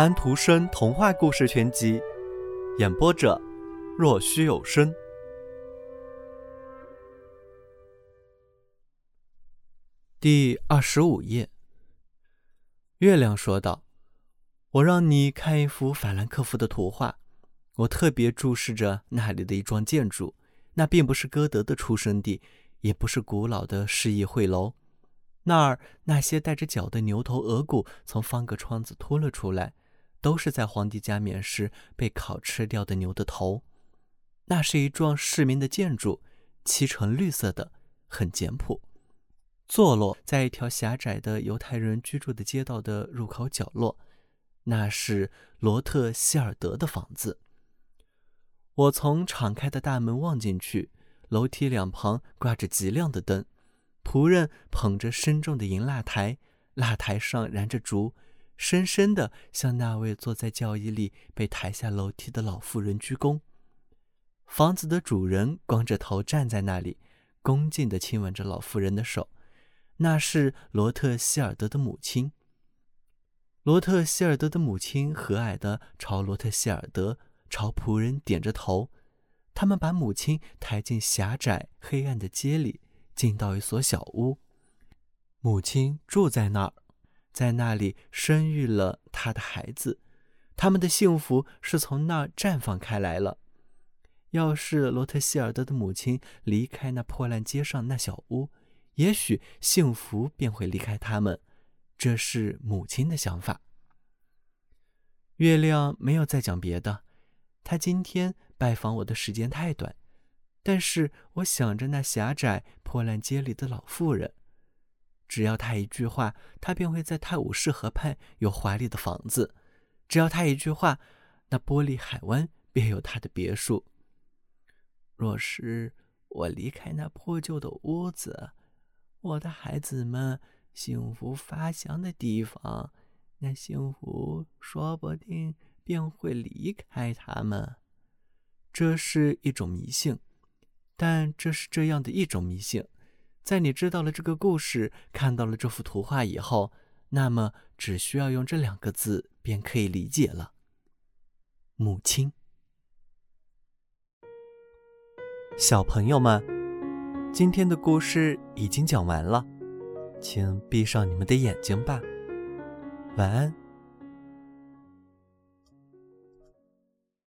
安徒生童话故事全集，演播者：若虚有声。第二十五页。月亮说道：“我让你看一幅法兰克福的图画，我特别注视着那里的一幢建筑。那并不是歌德的出生地，也不是古老的市议会楼。那儿那些带着角的牛头额骨从方格窗子凸了出来。”都是在皇帝加冕时被烤吃掉的牛的头。那是一幢市民的建筑，漆成绿色的，很简朴，坐落在一条狭窄的犹太人居住的街道的入口角落。那是罗特希尔德的房子。我从敞开的大门望进去，楼梯两旁挂着极亮的灯，仆人捧着深重的银蜡台，蜡台上燃着烛。深深地向那位坐在轿椅里被抬下楼梯的老妇人鞠躬。房子的主人光着头站在那里，恭敬地亲吻着老妇人的手。那是罗特希尔德的母亲。罗特希尔德的母亲和蔼地朝罗特希尔德、朝仆人点着头。他们把母亲抬进狭窄黑暗的街里，进到一所小屋。母亲住在那儿。在那里生育了他的孩子，他们的幸福是从那儿绽放开来了。要是罗特希尔德的母亲离开那破烂街上那小屋，也许幸福便会离开他们。这是母亲的想法。月亮没有再讲别的，他今天拜访我的时间太短，但是我想着那狭窄破烂街里的老妇人。只要他一句话，他便会在泰晤士河畔有华丽的房子；只要他一句话，那玻璃海湾便有他的别墅。若是我离开那破旧的屋子，我的孩子们幸福发祥的地方，那幸福说不定便会离开他们。这是一种迷信，但这是这样的一种迷信。在你知道了这个故事，看到了这幅图画以后，那么只需要用这两个字便可以理解了。母亲，小朋友们，今天的故事已经讲完了，请闭上你们的眼睛吧，晚安。